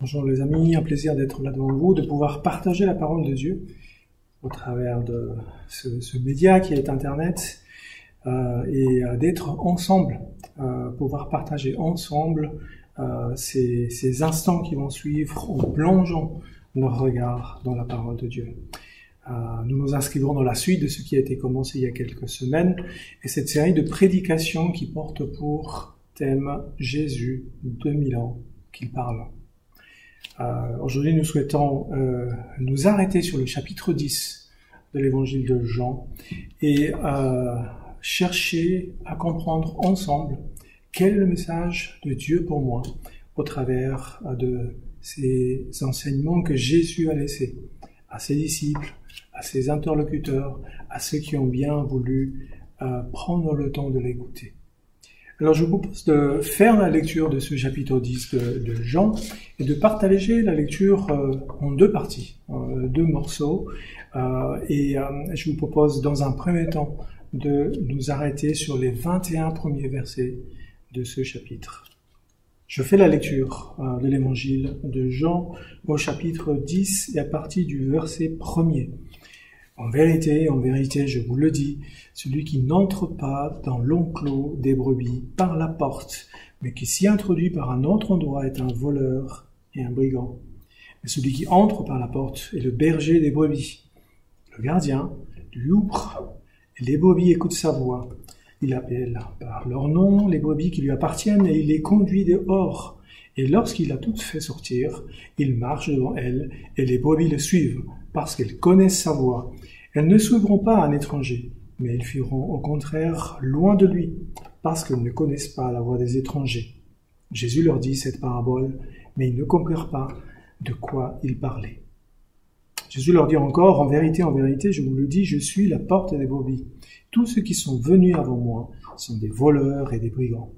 Bonjour les amis, un plaisir d'être là devant vous, de pouvoir partager la parole de Dieu au travers de ce, média qui est Internet euh, et euh, d'être ensemble, euh, pouvoir partager ensemble ces, instants qui vont suivre en plongeant nos regards dans la parole de Dieu. nous nous inscrivons dans la suite de ce qui a été commencé il y a quelques semaines et cette série de prédications qui porte pour thème Jésus 2000 ans qu'il parle. Euh, aujourd'hui, nous souhaitons euh, nous arrêter sur le chapitre 10 de l'évangile de Jean et euh, chercher à comprendre ensemble quel est le message de Dieu pour moi au travers de ces enseignements que Jésus a laissés à ses disciples, à ses interlocuteurs, à ceux qui ont bien voulu prendre le temps de l'écouter. Alors je vous propose de faire la lecture de ce chapitre 10 de, Jean et de partager la lecture euh, en deux parties, euh, deux morceaux. Euh, et je vous propose dans un premier temps de nous arrêter sur les 21 premiers versets de ce chapitre. Je fais la lecture de l'évangile de Jean au chapitre 10 et à partir du verset premier. En vérité, en vérité, je vous le dis, celui qui n'entre pas dans l'enclos des brebis par la porte, mais qui s'y introduit par un autre endroit est un voleur et un brigand. Mais celui qui entre par la porte est le berger des brebis. Le gardien lui ouvre, les brebis écoutent sa voix. Il appelle par leur nom les brebis qui lui appartiennent et il les conduit dehors. Et lorsqu'il a toutes fait sortir, il marche devant elles et les brebis le suivent parce qu'elles connaissent sa voix. Elles ne suivront pas un étranger, mais elles fuiront au contraire loin de lui, parce qu'elles ne connaissent pas la voix des étrangers. Jésus leur dit cette parabole, mais ils ne comprirent pas de quoi il parlait. Jésus leur dit encore, en vérité, en vérité, je vous le dis, je suis la porte des brebis. Tous ceux qui sont venus avant moi sont des voleurs et des brigands.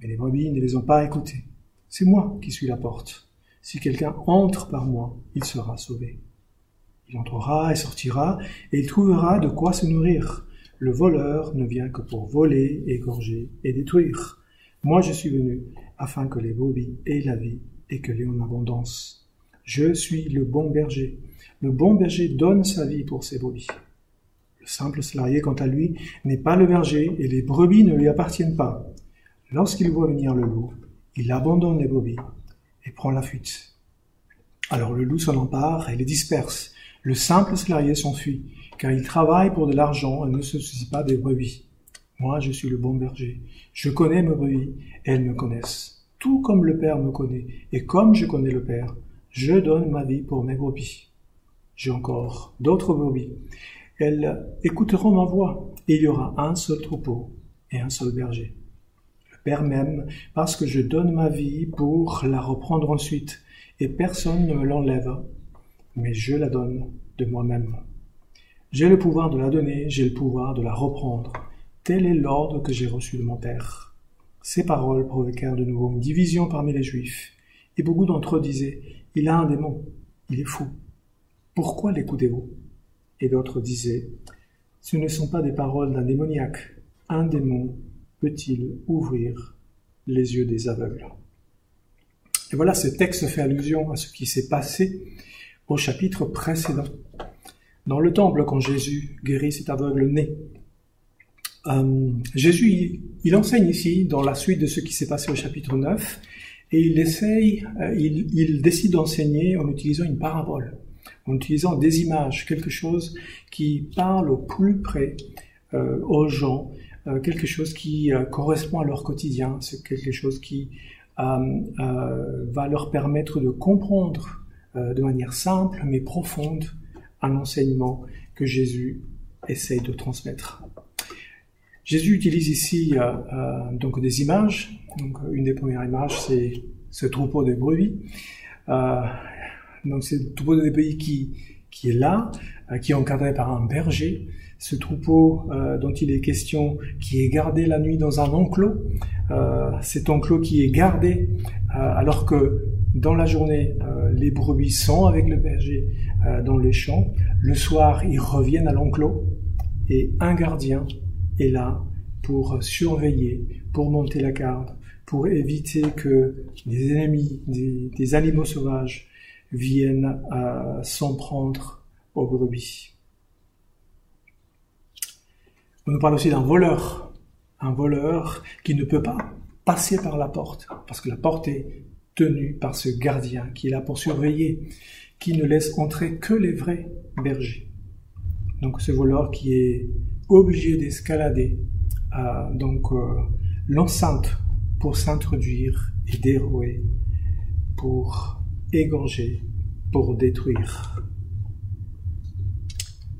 Mais les brebis ne les ont pas écoutés. C'est moi qui suis la porte. Si quelqu'un entre par moi, il sera sauvé. Il entrera et sortira, et il trouvera de quoi se nourrir. Le voleur ne vient que pour voler, égorger et détruire. Moi je suis venu afin que les brebis aient la vie et que l'ait en abondance. Je suis le bon berger. Le bon berger donne sa vie pour ses brebis. Le simple salarié, quant à lui, n'est pas le berger et les brebis ne lui appartiennent pas. Lorsqu'il voit venir le loup, il abandonne les brebis et prend la fuite. Alors le loup s'en empare et les disperse. Le simple salarié s'enfuit, car il travaille pour de l'argent et ne se soucie pas des brebis. Moi, je suis le bon berger. Je connais mes brebis elles me connaissent. Tout comme le Père me connaît et comme je connais le Père, je donne ma vie pour mes brebis. J'ai encore d'autres brebis. Elles écouteront ma voix il y aura un seul troupeau et un seul berger. Le Père m'aime parce que je donne ma vie pour la reprendre ensuite et personne ne me l'enlève mais je la donne de moi-même. J'ai le pouvoir de la donner, j'ai le pouvoir de la reprendre. Tel est l'ordre que j'ai reçu de mon Père. Ces paroles provoquèrent de nouveau une division parmi les Juifs, et beaucoup d'entre eux disaient, Il a un démon, il est fou. Pourquoi l'écoutez-vous? Et d'autres disaient, Ce ne sont pas des paroles d'un démoniaque. Un démon peut-il ouvrir les yeux des aveugles? Et voilà, ce texte fait allusion à ce qui s'est passé au chapitre précédent. Dans le temple, quand Jésus guérit cet aveugle né, euh, Jésus, il, enseigne ici, dans la suite de ce qui s'est passé au chapitre 9, et il essaye, euh, il, décide d'enseigner en utilisant une parabole, en utilisant des images, quelque chose qui parle au plus près euh, aux gens, quelque chose qui correspond à leur quotidien, c'est quelque chose qui va leur permettre de comprendre de manière simple mais profonde un enseignement que Jésus essaye de transmettre. Jésus utilise ici euh, euh, donc des images. Donc, une des premières images, c'est ce troupeau de brebis. c'est le troupeau de brebis qui, qui est là, qui est encadré par un berger. Ce troupeau dont il est question, qui est gardé la nuit dans un enclos. cet enclos qui est gardé alors que dans la journée, euh, les brebis sont avec le berger euh, dans les champs. Le soir, ils reviennent à l'enclos et un gardien est là pour surveiller, pour monter la garde, pour éviter que des ennemis, des, animaux sauvages viennent à s'en prendre aux brebis. On nous parle aussi d'un voleur, un voleur qui ne peut pas passer par la porte, parce que la porte est tenue par ce gardien qui est là pour surveiller, qui ne laisse entrer que les vrais bergers. Donc ce voleur qui est obligé d'escalader euh, euh, l'enceinte pour s'introduire et dérouer, pour égorger, pour détruire.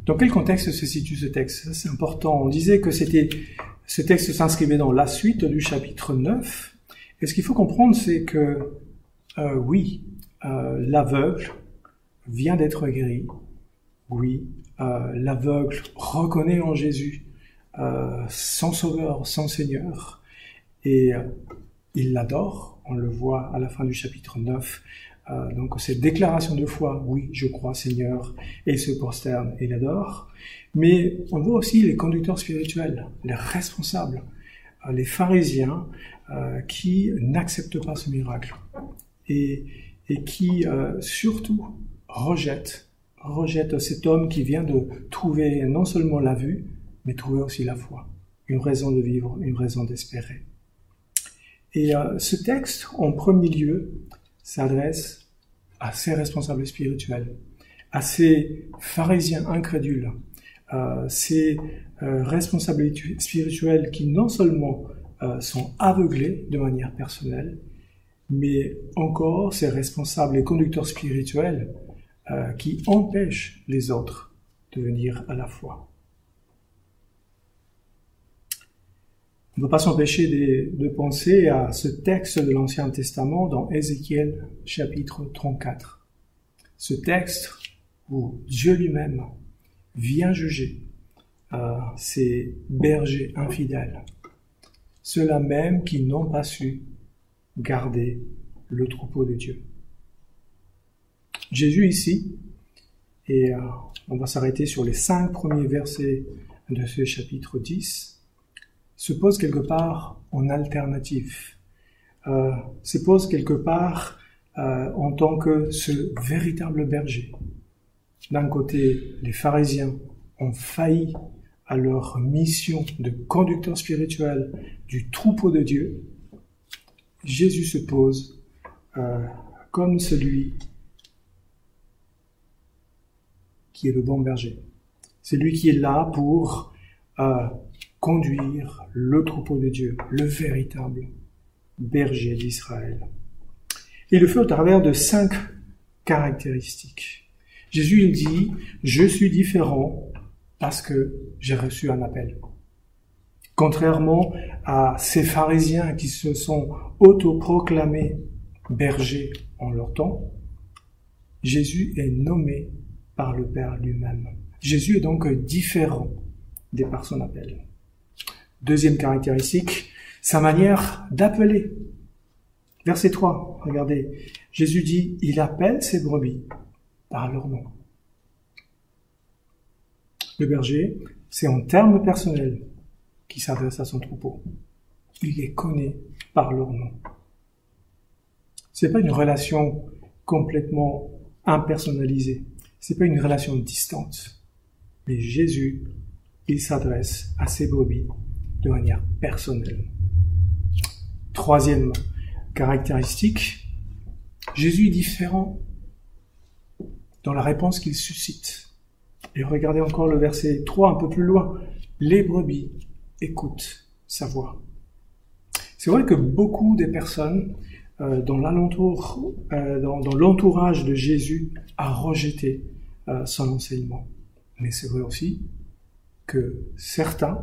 Dans quel contexte se situe ce texte? C'est important. On disait que c'était ce texte s'inscrivait dans la suite du chapitre 9. Et ce qu'il faut comprendre, c'est que euh, oui, euh, l'aveugle vient d'être guéri. Oui, euh, l'aveugle reconnaît en Jésus son Sauveur, son Seigneur, et il l'adore. On le voit à la fin du chapitre 9. donc cette déclaration de foi, oui, je crois Seigneur, et il se prosterne et l'adore. Mais on voit aussi les conducteurs spirituels, les responsables, les pharisiens qui n'acceptent pas ce miracle et, qui euh, surtout rejette, rejette cet homme qui vient de trouver non seulement la vue, mais trouver aussi la foi, une raison de vivre, une raison d'espérer. Et euh, ce texte, en premier lieu, s'adresse à ces responsables spirituels, à ces pharisiens incrédules, euh, ces euh, responsables spirituels qui non seulement sont aveuglés de manière personnelle, mais encore ces responsables et conducteurs spirituels euh, qui empêchent les autres de venir à la foi. On ne peut pas s'empêcher de, de, penser à ce texte de l'Ancien Testament dans Ézéchiel chapitre 34. Ce texte où Dieu lui-même vient juger euh, ces bergers infidèles, ceux-là même qui n'ont pas su garder le troupeau de Dieu. Jésus ici, et euh, on va s'arrêter sur les cinq premiers versets de ce chapitre 10, se pose quelque part en alternative, euh, se pose quelque part euh, en tant que ce véritable berger. D'un côté, les pharisiens ont failli à leur mission de conducteur spirituel du troupeau de Dieu, Jésus se pose euh, comme celui qui est le bon berger. C'est lui qui est là pour euh, conduire le troupeau de Dieu, le véritable berger d'Israël. Il le fait au travers de cinq caractéristiques. Jésus il dit, je suis différent parce que j'ai reçu un appel. Contrairement à ces pharisiens qui se sont autoproclamés bergers en leur temps, Jésus est nommé par le Père lui-même. Jésus est donc différent des par son appel. Deuxième caractéristique, sa manière d'appeler. Verset 3, regardez. Jésus dit, il appelle ses brebis par leur nom. Le berger, c'est en termes personnels qui s'adresse à son troupeau. Il les connaît par leur nom. C'est pas une relation complètement impersonnalisée. C'est pas une relation distante. Mais Jésus, il s'adresse à ses brebis de manière personnelle. Troisième caractéristique, Jésus est différent dans la réponse qu'il suscite. Et regardez encore le verset 3 un peu plus loin. Les brebis écoute sa voix. C'est vrai que beaucoup des personnes euh, euh, dans, l'entourage de Jésus, a rejeté euh, son enseignement. Mais c'est vrai aussi que certains,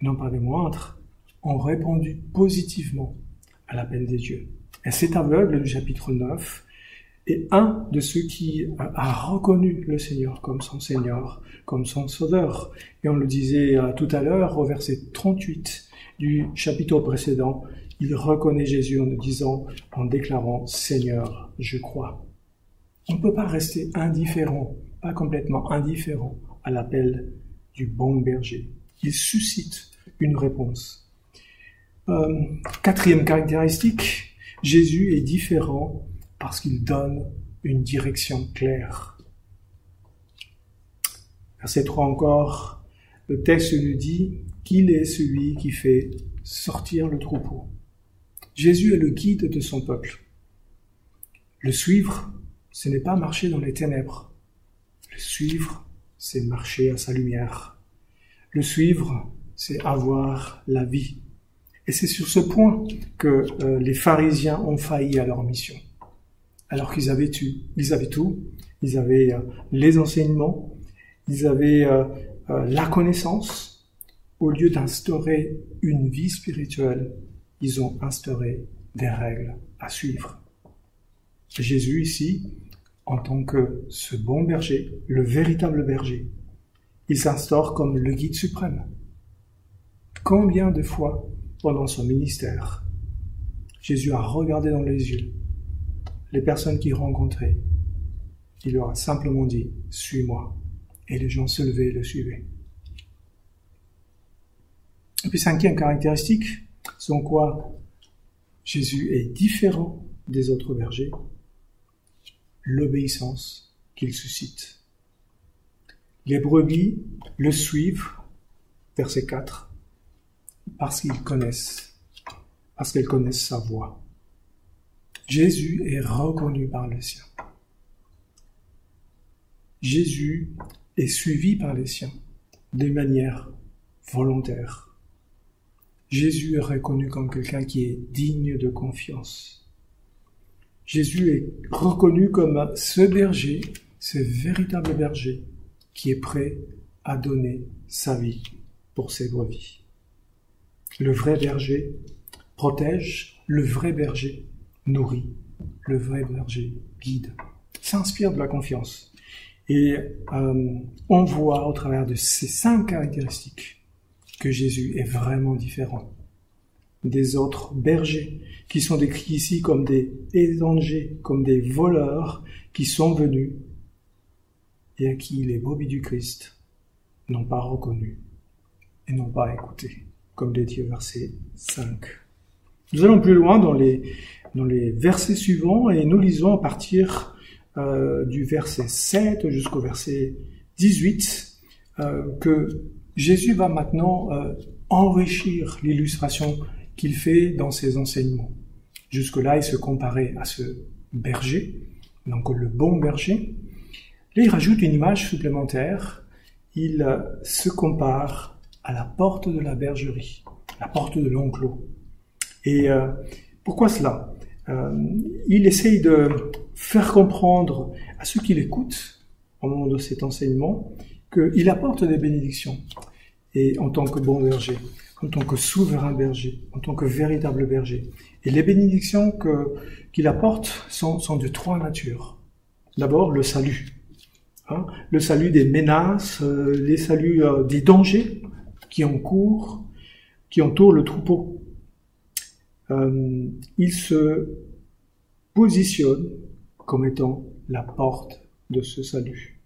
non pas des moindres, ont répondu positivement à l'appel des dieux. Et cet aveugle du chapitre 9 est un de ceux qui a reconnu le Seigneur comme son Seigneur, comme son Sauveur. Et on le disait euh, tout à l'heure au verset 38 du chapitre précédent, il reconnaît Jésus en disant, en déclarant Seigneur, je crois. On ne peut pas rester indifférent, pas complètement indifférent à l'appel du bon berger. Il suscite une réponse. Euh, quatrième caractéristique, Jésus est différent parce qu'il donne une direction claire. Verset 3 encore, le texte nous dit qu'il est celui qui fait sortir le troupeau. Jésus est le guide de son peuple. Le suivre, ce n'est pas marcher dans les ténèbres. Le suivre, c'est marcher à sa lumière. Le suivre, c'est avoir la vie. Et c'est sur ce point que euh, les pharisiens ont failli à leur mission. Alors qu'ils avaient, tout, ils avaient tout, ils avaient euh, les enseignements, ils avaient euh, la connaissance. Au lieu d'instaurer une vie spirituelle, ils ont instauré des règles à suivre. Jésus ici, en tant que ce bon berger, le véritable berger, il s'instaure comme le guide suprême. Combien de fois pendant son ministère, Jésus a regardé dans les yeux les personnes qu'il rencontrait. Il leur a simplement dit, suis-moi. Et les gens se levaient et le suivaient. Et puis cinquième caractéristique, selon quoi Jésus est différent des autres bergers, l'obéissance qu'il suscite. Les brebis le suivent, verset 4, parce qu'ils connaissent, parce qu'elles connaissent sa voix. Jésus est reconnu par les siens. Jésus est suivi par les siens de manière volontaire. Jésus est reconnu comme quelqu'un qui est digne de confiance. Jésus est reconnu comme ce berger, ce véritable berger qui est prêt à donner sa vie pour ses brebis. Le vrai berger protège, le vrai berger nourrit, le vrai berger guide, s'inspire de la confiance. Et euh, on voit au travers de ces cinq caractéristiques que Jésus est vraiment différent des autres bergers, qui sont décrits ici comme des étrangers, comme des voleurs, qui sont venus et à qui les brebis du Christ n'ont pas reconnu et n'ont pas écouté comme le dit au verset 5. Nous allons plus loin dans les, dans les versets suivants et nous lisons à partir euh, du verset 7 jusqu'au verset 18 euh, que Jésus va maintenant euh, enrichir l'illustration qu'il fait dans ses enseignements. Jusque-là, il se comparait à ce berger, donc le bon berger. Là, il rajoute une image supplémentaire. Il se compare à la porte de la bergerie, la porte de l'enclos. Et euh, pourquoi cela? Euh, Il essaye de faire comprendre à ceux qui l'écoutent au moment de cet enseignement qu'il apporte des bénédictions. Et en tant que bon berger, en tant que souverain berger, en tant que véritable berger. Et les bénédictions qu'il apporte sont, de trois natures. D'abord, le salut. Hein, le salut des menaces, euh, les saluts des dangers qui encourt, qui entoure le troupeau. Euh, il se positionne comme étant la porte de ce salut.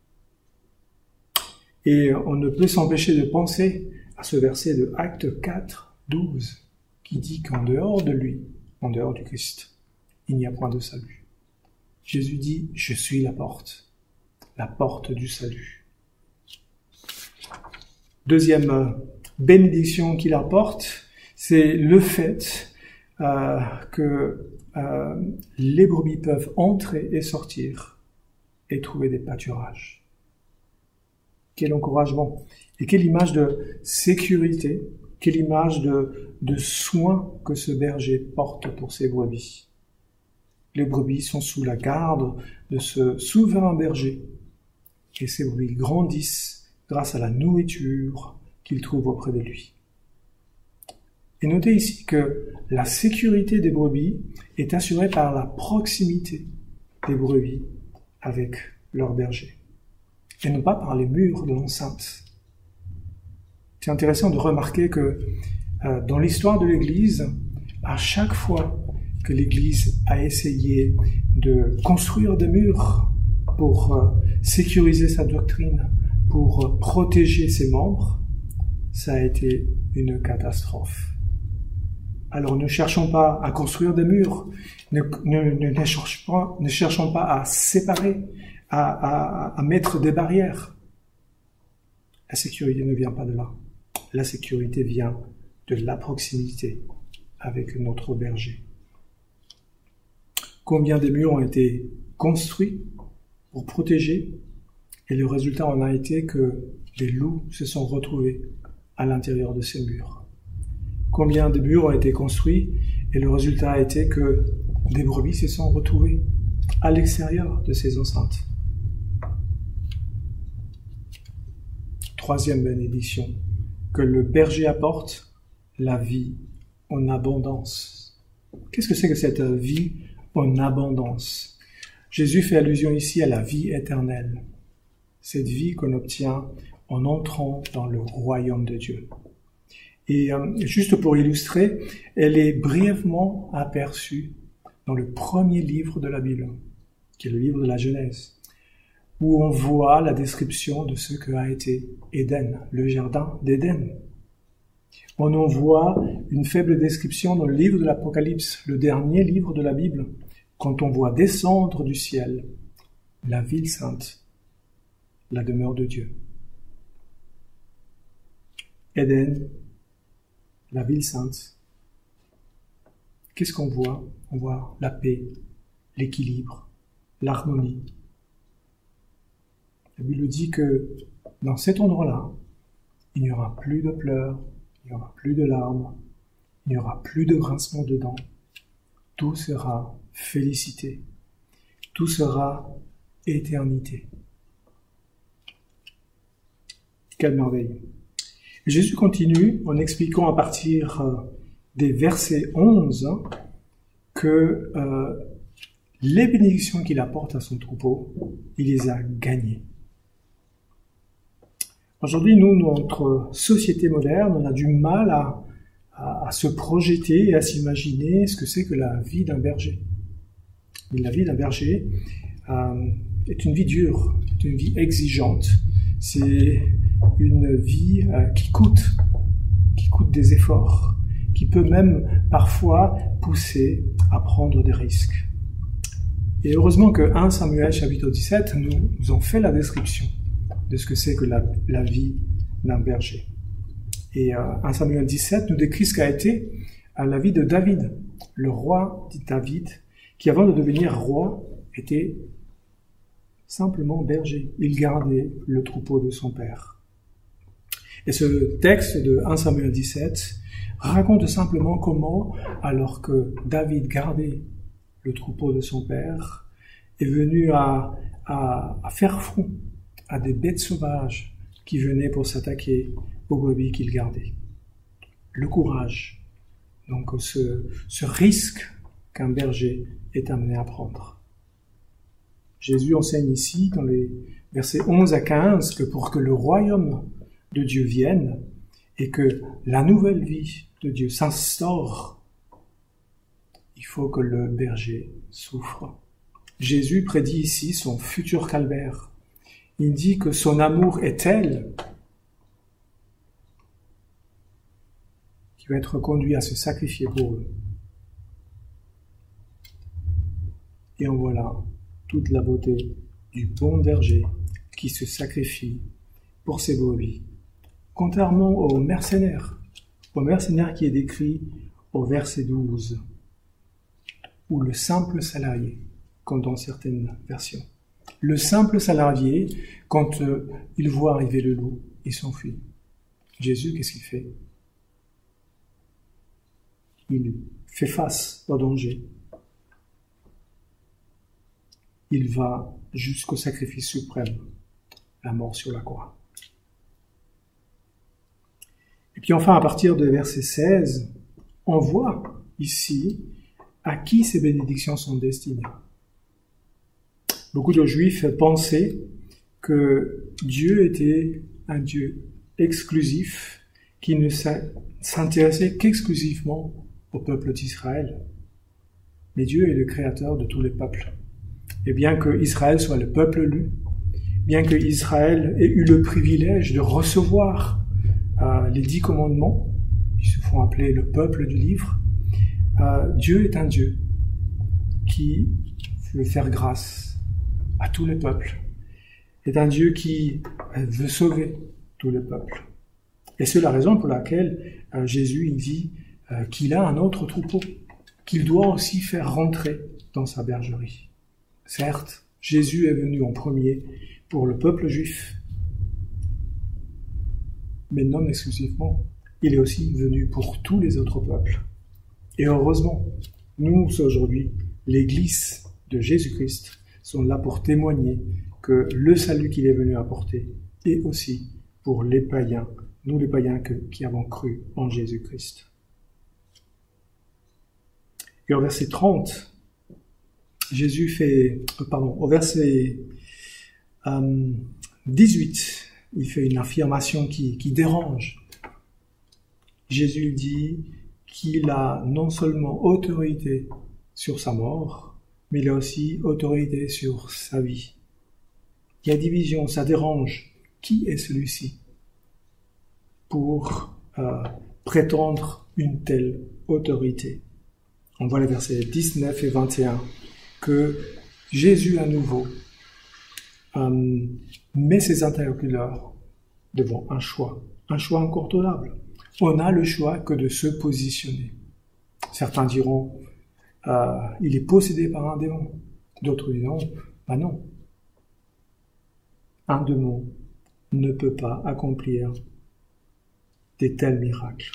Et on ne peut s'empêcher de penser à ce verset de Acte 4, 12, qui dit qu'en dehors de lui, en dehors du Christ, il n'y a point de salut. Jésus dit, je suis la porte, la porte du salut. Deuxième bénédiction qu'il apporte, c'est le fait euh, que euh, les brebis peuvent entrer et sortir et trouver des pâturages. Quel encouragement et quelle image de sécurité, quelle image de, soin que ce berger porte pour ses brebis. Les brebis sont sous la garde de ce souverain berger et ces brebis grandissent grâce à la nourriture, qu'il trouve auprès de lui. Et notez ici que la sécurité des brebis est assurée par la proximité des brebis avec leur berger, et non pas par les murs de l'enceinte. C'est intéressant de remarquer que euh, dans l'histoire de l'Église, à chaque fois que l'Église a essayé de construire des murs pour euh, sécuriser sa doctrine, pour protéger ses membres, ça a été une catastrophe. Alors ne cherchons pas à construire des murs, ne, cherchons, pas, à séparer, à, à mettre des barrières. La sécurité ne vient pas de là. La sécurité vient de la proximité avec notre berger. Combien de murs ont été construits pour protéger et le résultat en a été que les loups se sont retrouvés à l'intérieur de ces murs. Combien de murs ont été construits et le résultat a été que des brebis se sont retrouvées à l'extérieur de ces enceintes. Troisième bénédiction, que le berger apporte la vie en abondance. Qu'est-ce que c'est que cette vie en abondance? Jésus fait allusion ici à la vie éternelle, cette vie qu'on obtient en entrant dans le royaume de Dieu. Et euh, juste pour illustrer, elle est brièvement aperçue dans le premier livre de la Bible, qui est le livre de la Genèse, où on voit la description de ce que a été Éden, le jardin d'Éden. On en voit une faible description dans le livre de l'Apocalypse, le dernier livre de la Bible, quand on voit descendre du ciel la ville sainte, la demeure de Dieu. Éden, la ville sainte. Qu'est-ce qu'on voit? On voit la paix, l'équilibre, l'harmonie. La Bible dit que dans cet endroit-là, il n'y aura plus de pleurs, il n'y aura plus de larmes, il n'y aura plus de grincement de dents. Tout sera félicité. Tout sera éternité. Quelle merveille. Jésus continue en expliquant à partir euh, des versets 11 que euh, les bénédictions qu'il apporte à son troupeau, il les a gagnées. Aujourd'hui, nous, notre société moderne, on a du mal à, se projeter et à s'imaginer ce que c'est que la vie d'un berger. la vie d'un berger euh, est une vie dure, une vie exigeante. C'est une vie euh, qui coûte, qui coûte des efforts, qui peut même parfois pousser à prendre des risques. Et heureusement que 1 Samuel chapitre 17 nous, nous en fait la description de ce que c'est que la, vie d'un berger. Et euh, 1 Samuel 17 nous décrit ce qu'a été à la vie de David, le roi dit David, qui avant de devenir roi était simplement berger. Il gardait le troupeau de son père. Et ce texte de 1 Samuel 17 raconte simplement comment, alors que David gardait le troupeau de son père, est venu à, faire front à des bêtes sauvages qui venaient pour s'attaquer aux brebis qu'il gardait. Le courage, donc ce risque qu'un berger est amené à prendre. Jésus enseigne ici, dans les versets 11 à 15, que pour que le royaume de Dieu vienne et que la nouvelle vie de Dieu s'instaure, il faut que le berger souffre. Jésus prédit ici son futur calvaire. Il dit que son amour est tel qu'il va être conduit à se sacrifier pour eux. Et en voilà toute la beauté du bon berger qui se sacrifie pour ses brebis contrairement au mercenaire, au mercenaire qui est décrit au verset 12, ou le simple salarié, comme dans certaines versions. Le simple salarié, quand euh, il voit arriver le loup, il s'enfuit. Jésus, qu'est-ce qu'il fait? Il fait face au danger. Il va jusqu'au sacrifice suprême, la mort sur la croix. Et puis enfin, à partir de verset 16, on voit ici à qui ces bénédictions sont destinées. Beaucoup de juifs pensaient que Dieu était un Dieu exclusif qui ne s'intéressait qu'exclusivement au peuple d'Israël. Mais Dieu est le créateur de tous les peuples. Et bien que Israël soit le peuple lu, bien que Israël ait eu le privilège de recevoir les dix commandements, ils se font appeler le peuple du livre, euh, Dieu est un Dieu qui veut faire grâce à tous les peuples, est un Dieu qui veut sauver tous les peuples. Et c'est la raison pour laquelle euh, Jésus dit euh, qu'il a un autre troupeau, qu'il doit aussi faire rentrer dans sa bergerie. Certes, Jésus est venu en premier pour le peuple juif, mais non exclusivement. Il est aussi venu pour tous les autres peuples. Et heureusement, nous aujourd'hui, l'Église de Jésus-Christ, sont là pour témoigner que le salut qu'il est venu apporter est aussi pour les païens, nous les païens qui avons cru en Jésus-Christ. Et au verset 30, Jésus fait, euh, pardon, au verset 18, euh, il fait une affirmation qui, dérange. Jésus dit qu'il a non seulement autorité sur sa mort, mais il a aussi autorité sur sa vie. Il y a division, ça dérange. Qui est celui-ci pour euh, prétendre une telle autorité? On voit les versets 19 et 21 que Jésus à nouveau euh, met ses interlocuteurs devant un choix, un choix incontournable. On n'a le choix que de se positionner. Certains diront, euh, il est possédé par un démon. D'autres diront, bah non, un démon ne peut pas accomplir des tels miracles.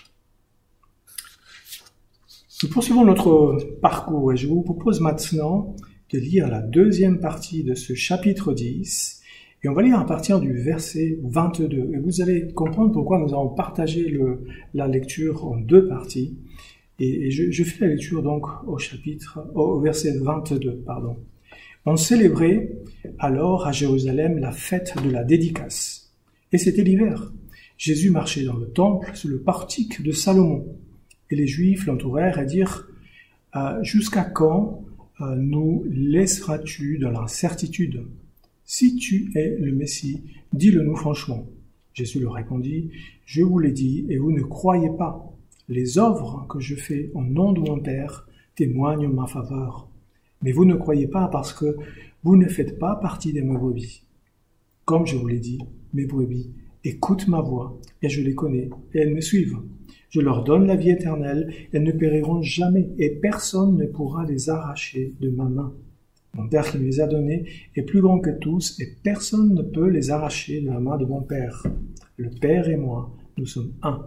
Nous poursuivons notre parcours et je vous propose maintenant de lire la deuxième partie de ce chapitre 10 et on va lire à partir du verset 22 et vous allez comprendre pourquoi nous avons partagé la lecture en deux parties et, je, fais la lecture donc au chapitre, au verset 22, pardon. On célébrait alors à Jérusalem la fête de la dédicace. Et c'était l'hiver. Jésus marchait dans le temple sous le portique de Salomon. Et les Juifs l'entourèrent et dirent euh, Jusqu'à quand nous laisseras-tu dans l'incertitude Si tu es le Messie, dis-le nous franchement. Jésus leur répondit Je vous l'ai dit, et vous ne croyez pas. Les œuvres que je fais au nom de mon Père témoignent en ma faveur. Mais vous ne croyez pas parce que vous ne faites pas partie de mes brebis. Comme je vous l'ai dit, mes brebis écoutent ma voix, et je les connais, et elles me suivent. Je leur donne la vie éternelle, elles ne périront jamais, et personne ne pourra les arracher de ma main. Mon Père qui les a donnés est plus grand que tous, et personne ne peut les arracher de la main de mon Père. Le Père et moi, nous sommes un.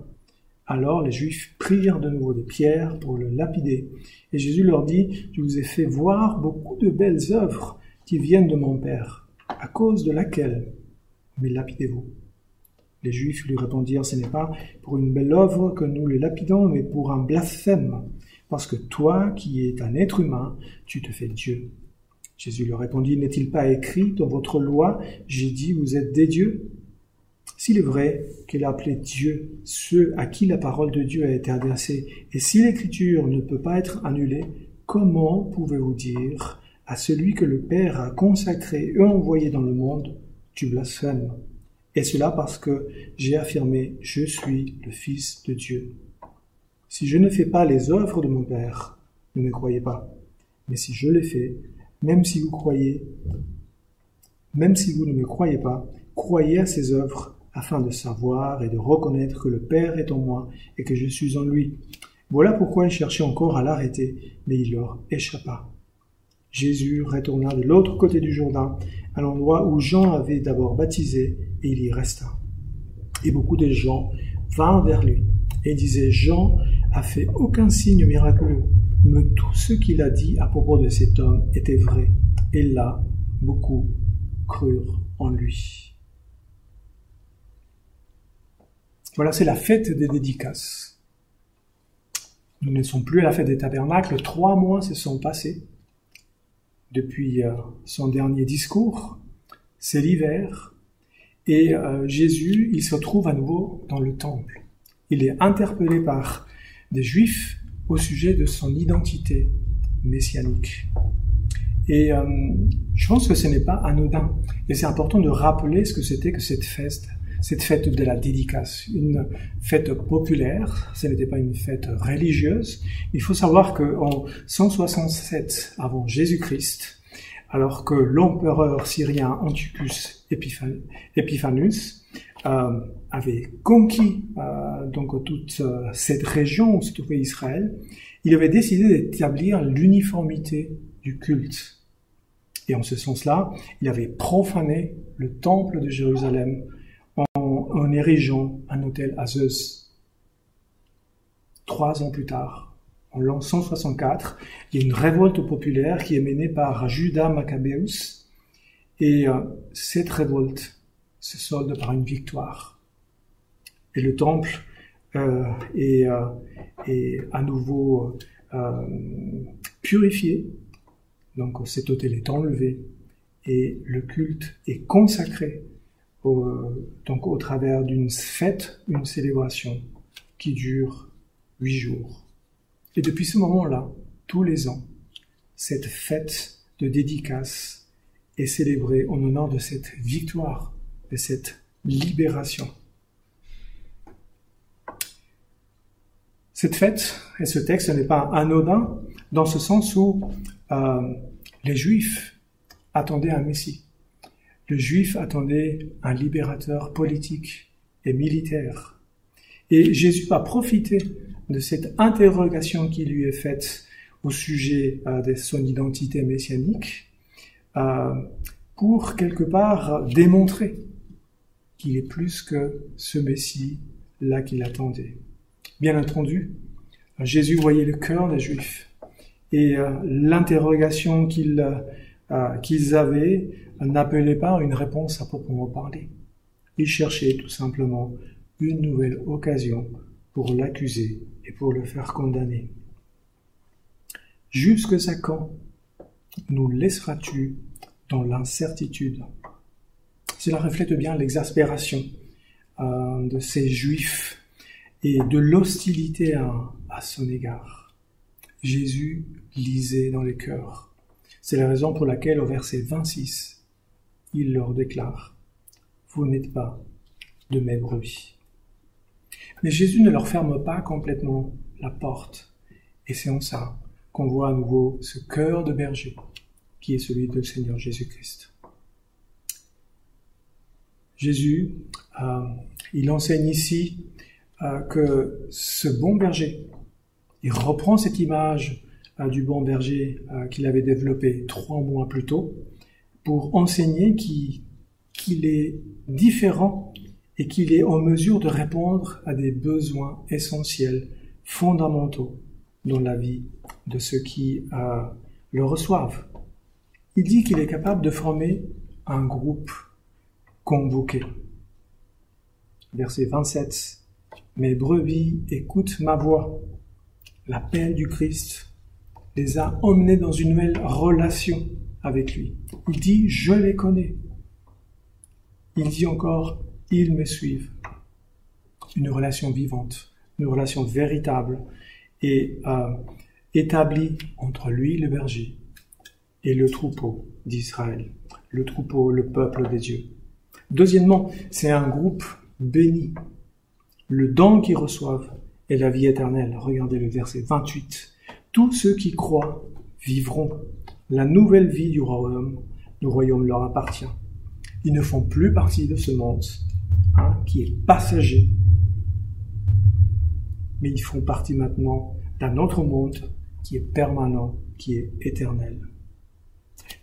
Alors les Juifs prirent de nouveau des pierres pour le lapider. Et Jésus leur dit, je vous ai fait voir beaucoup de belles œuvres qui viennent de mon Père, à cause de laquelle mais lapidez-vous? Les Juifs lui répondirent, ce n'est pas pour une belle œuvre que nous les lapidons, mais pour un blasphème, parce que toi, qui es un être humain, tu te fais Dieu. Jésus leur répondit, n'est-il pas écrit dans votre loi, j'ai dit, vous êtes des dieux? S'il est vrai qu'il a appelé Dieu ceux à qui la parole de Dieu a été adressée, et si l'écriture ne peut pas être annulée, comment pouvez-vous dire à celui que le Père a consacré et envoyé dans le monde, tu blasphèmes Et cela parce que j'ai affirmé, je suis le Fils de Dieu. Si je ne fais pas les œuvres de mon Père, ne me croyez pas. Mais si je les fais, même si vous croyez, même si vous ne me croyez pas, croyez à ces œuvres afin de savoir et de reconnaître que le Père est en moi et que je suis en lui. Voilà pourquoi ils cherchaient encore à l'arrêter, mais il leur échappa. Jésus retourna de l'autre côté du Jourdain, à l'endroit où Jean avait d'abord baptisé, et il y resta. Et beaucoup de gens vinrent vers lui et disaient Jean a fait aucun signe miraculeux, mais tout ce qu'il a dit à propos de cet homme était vrai. Et là, beaucoup crurent en lui. Voilà, c'est la fête des dédicaces. Nous ne sommes plus à la fête des tabernacles. Trois mois se sont passés depuis euh, son dernier discours. C'est l'hiver. Et euh, Jésus, il se trouve à nouveau dans le temple. Il est interpellé par des juifs au sujet de son identité messianique. Et euh, je pense que ce n'est pas anodin. Et c'est important de rappeler ce que c'était que cette fête cette fête de la dédicace, une fête populaire, ce n'était pas une fête religieuse. Il faut savoir qu'en 167 avant Jésus-Christ, alors que l'empereur syrien Antiochus Epiphanus euh, avait conquis euh, donc toute euh, cette région où se trouvait Israël, il avait décidé d'établir l'uniformité du culte. Et en ce sens-là, il avait profané le temple de Jérusalem en, érigeant un hôtel à Zeus. Trois ans plus tard, en l'an 164, il y a une révolte populaire qui est menée par Judas Maccabeus, et cette révolte se solde par une victoire. Et le temple euh, est, euh, est, à nouveau euh, purifié, donc cet hôtel est enlevé et le culte est consacré au, donc au travers d'une fête, une célébration qui dure huit jours. Et depuis ce moment-là, tous les ans, cette fête de dédicace est célébrée en honneur de cette victoire de cette libération. Cette fête et ce texte n'est pas anodin dans ce sens où euh, les Juifs attendaient un Messie. Le Juif attendait un libérateur politique et militaire. Et Jésus a profité de cette interrogation qui lui est faite au sujet euh, de son identité messianique euh, pour quelque part démontrer qu'il est plus que ce Messie-là qu'il attendait. Bien entendu, Jésus voyait le cœur des Juifs et euh, l'interrogation qu'ils avaient n'appelait pas une réponse à proprement parler. Ils cherchaient tout simplement une nouvelle occasion pour l'accuser et pour le faire condamner. Jusque à quand nous laisseras-tu dans l'incertitude? Cela reflète bien l'exaspération euh, de ces juifs et de l'hostilité à, son égard. Jésus lisait dans les cœurs. C'est la raison pour laquelle au verset 26, il leur déclare, Vous n'êtes pas de mes brebis. Mais Jésus ne leur ferme pas complètement la porte. Et c'est en ça qu'on voit à nouveau ce cœur de berger qui est celui du Seigneur Jésus-Christ. Jésus, euh, il enseigne ici euh, que ce bon berger, il reprend cette image euh, du bon berger qu'il avait développé trois mois plus tôt pour enseigner qu'il est différent et qu'il est en mesure de répondre à des besoins essentiels, fondamentaux dans la vie de ceux qui le reçoivent. Il dit qu'il est capable de former un groupe convoqué. Verset 27. Mes brebis écoutent ma voix. L'appel du Christ les a emmenés dans une nouvelle relation avec lui. Il dit, je les connais. Il dit encore, ils me suivent. Une relation vivante, une relation véritable et euh, établie entre lui, le berger, et le troupeau d'Israël, le troupeau, le peuple des dieux. Deuxièmement, c'est un groupe béni. Le don qu'ils reçoivent est la vie éternelle. Regardez le verset 28. Tous ceux qui croient vivront. La nouvelle vie du royaume, le royaume leur appartient. Ils ne font plus partie de ce monde hein, qui est passager, mais ils font partie maintenant d'un autre monde qui est permanent, qui est éternel.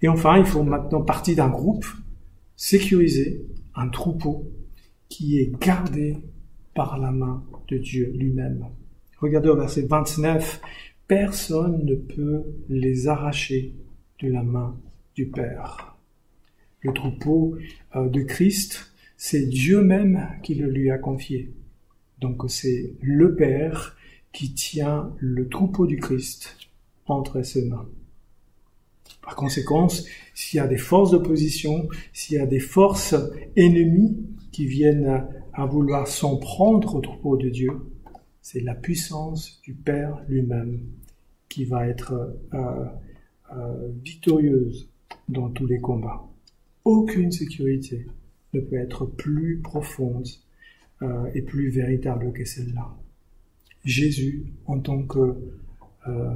Et enfin, ils font maintenant partie d'un groupe sécurisé un troupeau qui est gardé par la main de Dieu lui-même. Regardez au verset 29, personne ne peut les arracher de la main du Père. Le troupeau euh, de Christ, c'est Dieu même qui le lui a confié. Donc c'est le Père qui tient le troupeau du Christ entre ses mains. Par conséquent, s'il y a des forces d'opposition, s'il y a des forces ennemies qui viennent à vouloir s'en prendre au troupeau de Dieu, c'est la puissance du Père lui-même qui va être euh, euh, victorieuse dans tous les combats. Aucune sécurité ne peut être plus profonde euh, et plus véritable que celle-là. Jésus, en tant que euh,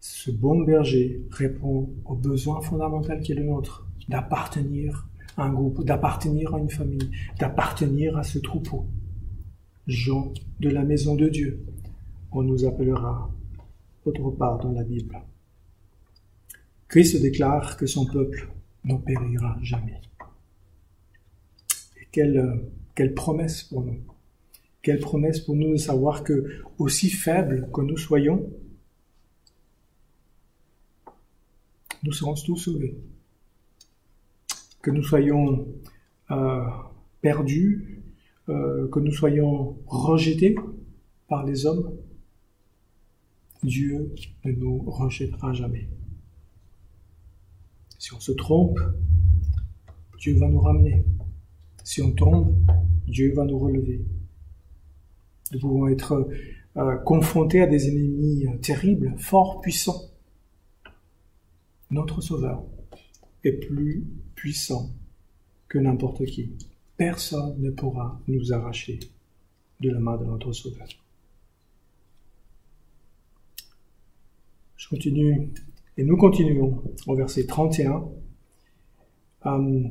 ce bon berger, répond au besoin fondamental qui est le nôtre, d'appartenir à un groupe, d'appartenir à une famille, d'appartenir à ce troupeau. Jean de la maison de Dieu, on nous appellera autre part dans la Bible. Christ déclare que son peuple ne périra jamais. Et quelle, quelle promesse pour nous. Quelle promesse pour nous de savoir que, aussi faibles que nous soyons, nous serons tous sauvés. Que nous soyons euh, perdus, euh, que nous soyons rejetés par les hommes, Dieu ne nous rejettera jamais. Si on se trompe, Dieu va nous ramener. Si on tombe, Dieu va nous relever. Nous pouvons être euh, confrontés à des ennemis terribles, forts, puissants. Notre Sauveur est plus puissant que n'importe qui. Personne ne pourra nous arracher de la main de notre Sauveur. Je continue et nous continuons au verset 31. Euh,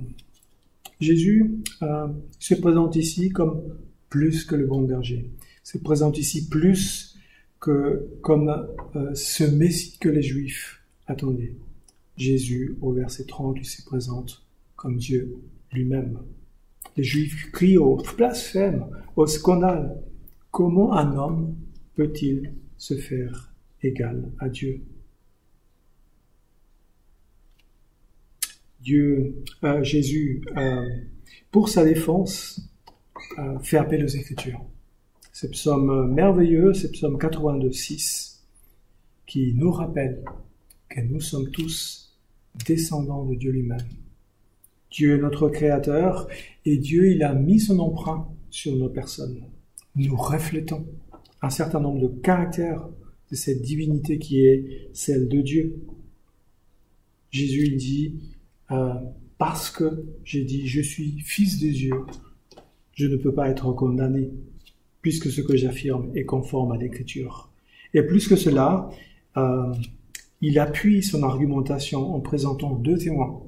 Jésus euh, se présente ici comme plus que le bon berger. Se présente ici plus que comme euh, ce Messie que les Juifs attendaient. Jésus, au verset 30, il se présente comme Dieu lui-même. Les Juifs crient au blasphème, au scandale. Comment un homme peut-il se faire égal à Dieu? Dieu, euh, Jésus, euh, pour sa défense, euh, fait appel aux Écritures. Ce psaume merveilleux, ce psaume 82, 6, qui nous rappelle que nous sommes tous descendants de Dieu lui-même. Dieu est notre Créateur et Dieu, il a mis son emprunt sur nos personnes. Nous reflétons un certain nombre de caractères de cette divinité qui est celle de Dieu. Jésus, il dit, euh, parce que j'ai dit je suis fils de Dieu, je ne peux pas être condamné, puisque ce que j'affirme est conforme à l'écriture. Et plus que cela, euh, il appuie son argumentation en présentant deux témoins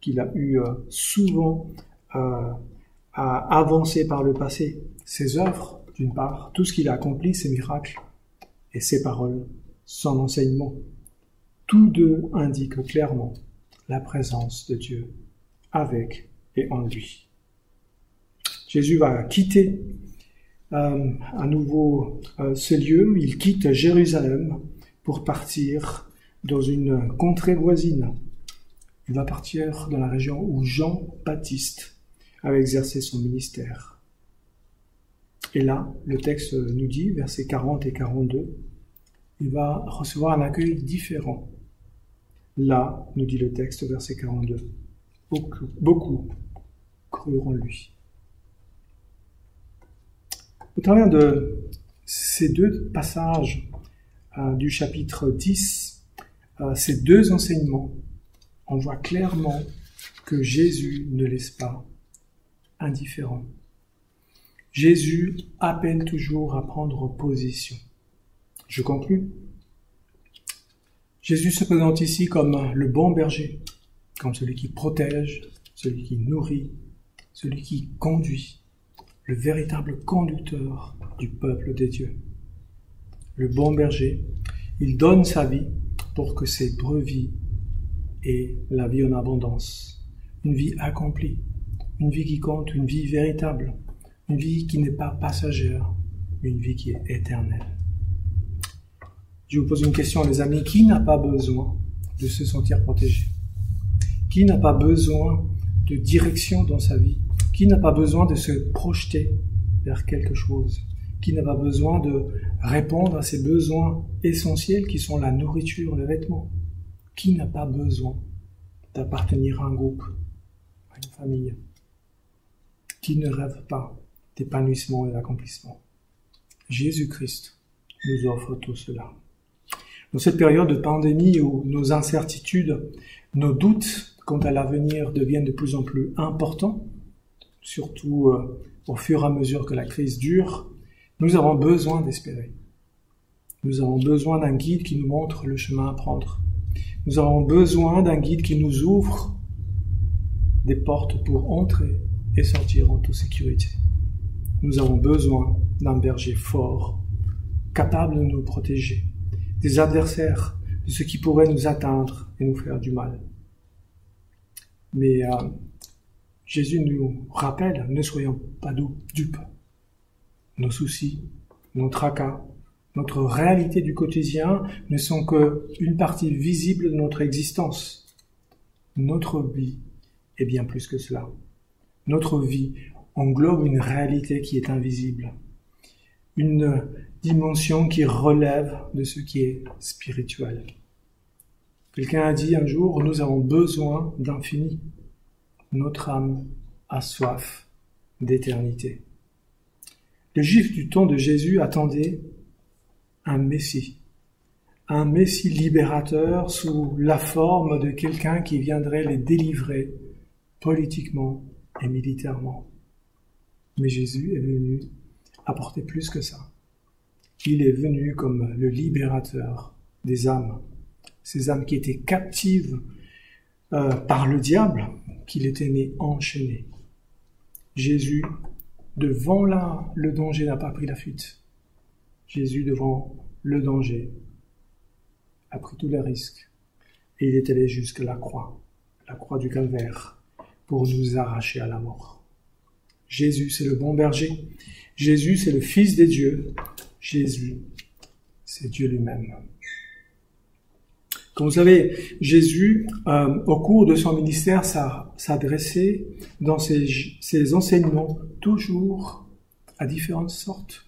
qu'il a eu euh, souvent à avancer par le passé. Ses œuvres, d'une part, tout ce qu'il a accompli, ses miracles, et ses paroles, son enseignement. Tous deux indiquent clairement la présence de Dieu avec et en lui. Jésus va quitter euh, à nouveau euh, ce lieu, il quitte Jérusalem pour partir dans une contrée voisine. Il va partir dans la région où Jean-Baptiste a exercé son ministère. Et là, le texte nous dit, versets 40 et 42, il va recevoir un accueil différent Là, nous dit le texte, verset 42, beaucoup, beaucoup crurent en lui. Au travers de ces deux passages euh, du chapitre 10, euh, ces deux enseignements, on voit clairement que Jésus ne laisse pas indifférent. Jésus appelle toujours à prendre position. Je conclus. Jésus se présente ici comme le bon berger, comme celui qui protège, celui qui nourrit, celui qui conduit, le véritable conducteur du peuple des dieux. Le bon berger, il donne sa vie pour que ses brebis aient la vie en abondance, une vie accomplie, une vie qui compte, une vie véritable, une vie qui n'est pas passagère, une vie qui est éternelle. Je vous pose une question, les amis. Qui n'a pas besoin de se sentir protégé? Qui n'a pas besoin de direction dans sa vie? Qui n'a pas besoin de se projeter vers quelque chose? Qui n'a pas besoin de répondre à ses besoins essentiels qui sont la nourriture, les vêtements? Qui n'a pas besoin d'appartenir à un groupe, à une famille? Qui ne rêve pas d'épanouissement et d'accomplissement? Jésus-Christ nous offre tout cela. Dans cette période de pandémie où nos incertitudes, nos doutes quant à l'avenir deviennent de plus en plus importants, surtout euh, au fur et à mesure que la crise dure, nous avons besoin d'espérer. Nous avons besoin d'un guide qui nous montre le chemin à prendre. Nous avons besoin d'un guide qui nous ouvre des portes pour entrer et sortir en toute sécurité. Nous avons besoin d'un berger fort, capable de nous protéger, des adversaires, de ce qui pourrait nous atteindre et nous faire du mal. Mais euh, Jésus nous rappelle, ne soyons pas dupes. Nos soucis, nos tracas, notre réalité du quotidien ne sont que une partie visible de notre existence. Notre vie est bien plus que cela. Notre vie englobe une réalité qui est invisible, une dimension qui relève de ce qui est spirituel. Quelqu'un a dit un jour, nous avons besoin d'infini. Notre âme a soif d'éternité. Les Juifs du temps de Jésus attendaient un Messie, un Messie libérateur sous la forme de quelqu'un qui viendrait les délivrer politiquement et militairement. Mais Jésus est venu apporter plus que ça. Il est venu comme le libérateur des âmes, ces âmes qui étaient captives euh, par le diable, qu'il était né enchaîné. Jésus, devant là, le danger, n'a pas pris la fuite. Jésus, devant le danger, a pris tous les risques. Et il est allé jusqu'à la croix, la croix du calvaire, pour nous arracher à la mort. Jésus, c'est le bon berger. Jésus, c'est le Fils des dieux. Jésus, c'est Dieu lui-même. Comme vous savez, Jésus, euh, au cours de son ministère, s'adressait dans ses, enseignements toujours à différentes sortes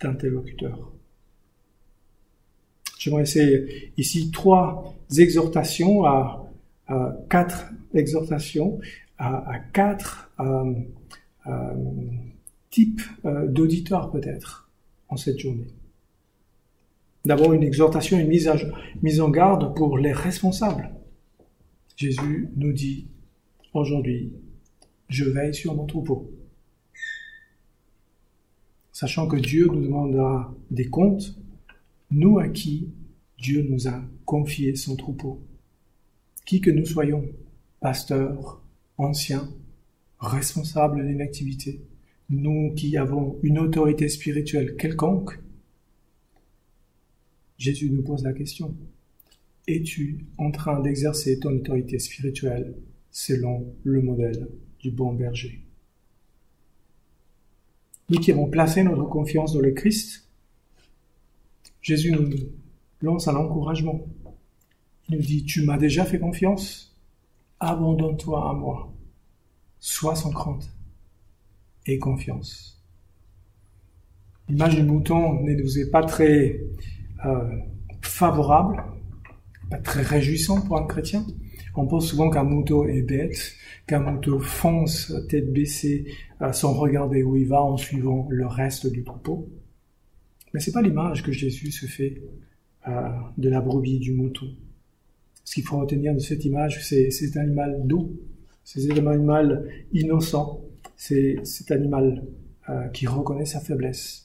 d'interlocuteurs. J'aimerais essayer ici trois exhortations à, quatre exhortations à, quatre euh, euh, types d'auditeurs peut-être cette journée. D'abord une exhortation, une mise, mise en garde pour les responsables. Jésus nous dit aujourd'hui, je veille sur mon troupeau. Sachant que Dieu nous demandera des comptes, nous à qui Dieu nous a confié son troupeau. Qui que nous soyons, pasteurs, anciens, responsables d'une activité, nous qui avons une autorité spirituelle quelconque, Jésus nous pose la question. Es-tu en train d'exercer ton autorité spirituelle selon le modèle du bon berger? Nous qui avons placé notre confiance dans le Christ, Jésus nous lance un encouragement. Il nous dit, tu m'as déjà fait confiance, abandonne-toi à moi, sois sans crainte et confiance. L'image du mouton ne nous est pas très euh, favorable, pas très réjouissant pour un chrétien. On pense souvent qu'un mouton est bête, qu'un mouton fonce tête baissée euh, sans regarder où il va en suivant le reste du troupeau. Mais c'est pas l'image que Jésus se fait euh, de la brebis du mouton. Ce qu'il faut retenir de cette image, c'est cet animal doux, c'est un animal innocent, c'est cet animal qui reconnaît sa faiblesse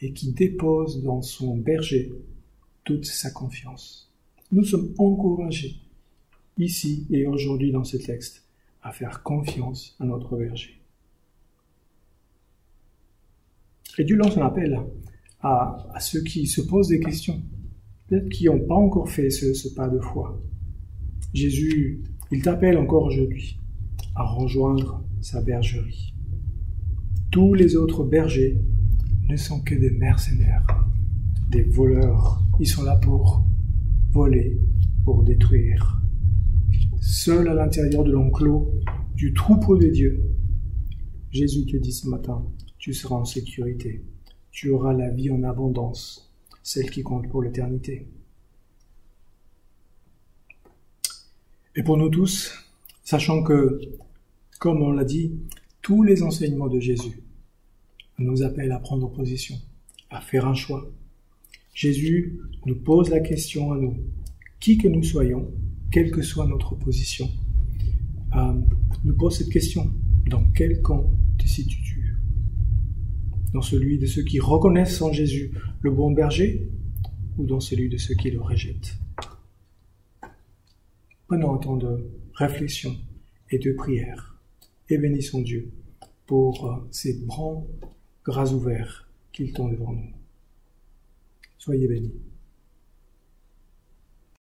et qui dépose dans son berger toute sa confiance. Nous sommes encouragés ici et aujourd'hui dans ce texte à faire confiance à notre berger. Et Dieu lance un appel à, ceux qui se posent des questions, peut-être qui n'ont pas encore fait ce pas de foi. Jésus, il t'appelle encore aujourd'hui à rejoindre sa bergerie. Tous les autres bergers ne sont que des mercenaires, des voleurs, ils sont là pour voler, pour détruire. Seul à l'intérieur de l'enclos du troupeau de Dieu, Jésus te dit ce matin, tu seras en sécurité. Tu auras la vie en abondance, celle qui compte pour l'éternité. Et pour nous tous, sachant que, comme on l'a dit, tous les enseignements de Jésus nous appellent à prendre position, à faire un choix, Jésus nous pose la question à nous, qui que nous soyons, quelle que soit notre position, euh, nous pose cette question. Dans quel camp te situes-tu? Dans celui de ceux qui reconnaissent en Jésus le bon berger ou dans celui de ceux qui le rejettent? Prenons un temps de réflexion et de prière et bénissons Dieu pour euh, ces grands bras ouverts qu'il tend devant nous. Soyez bénis.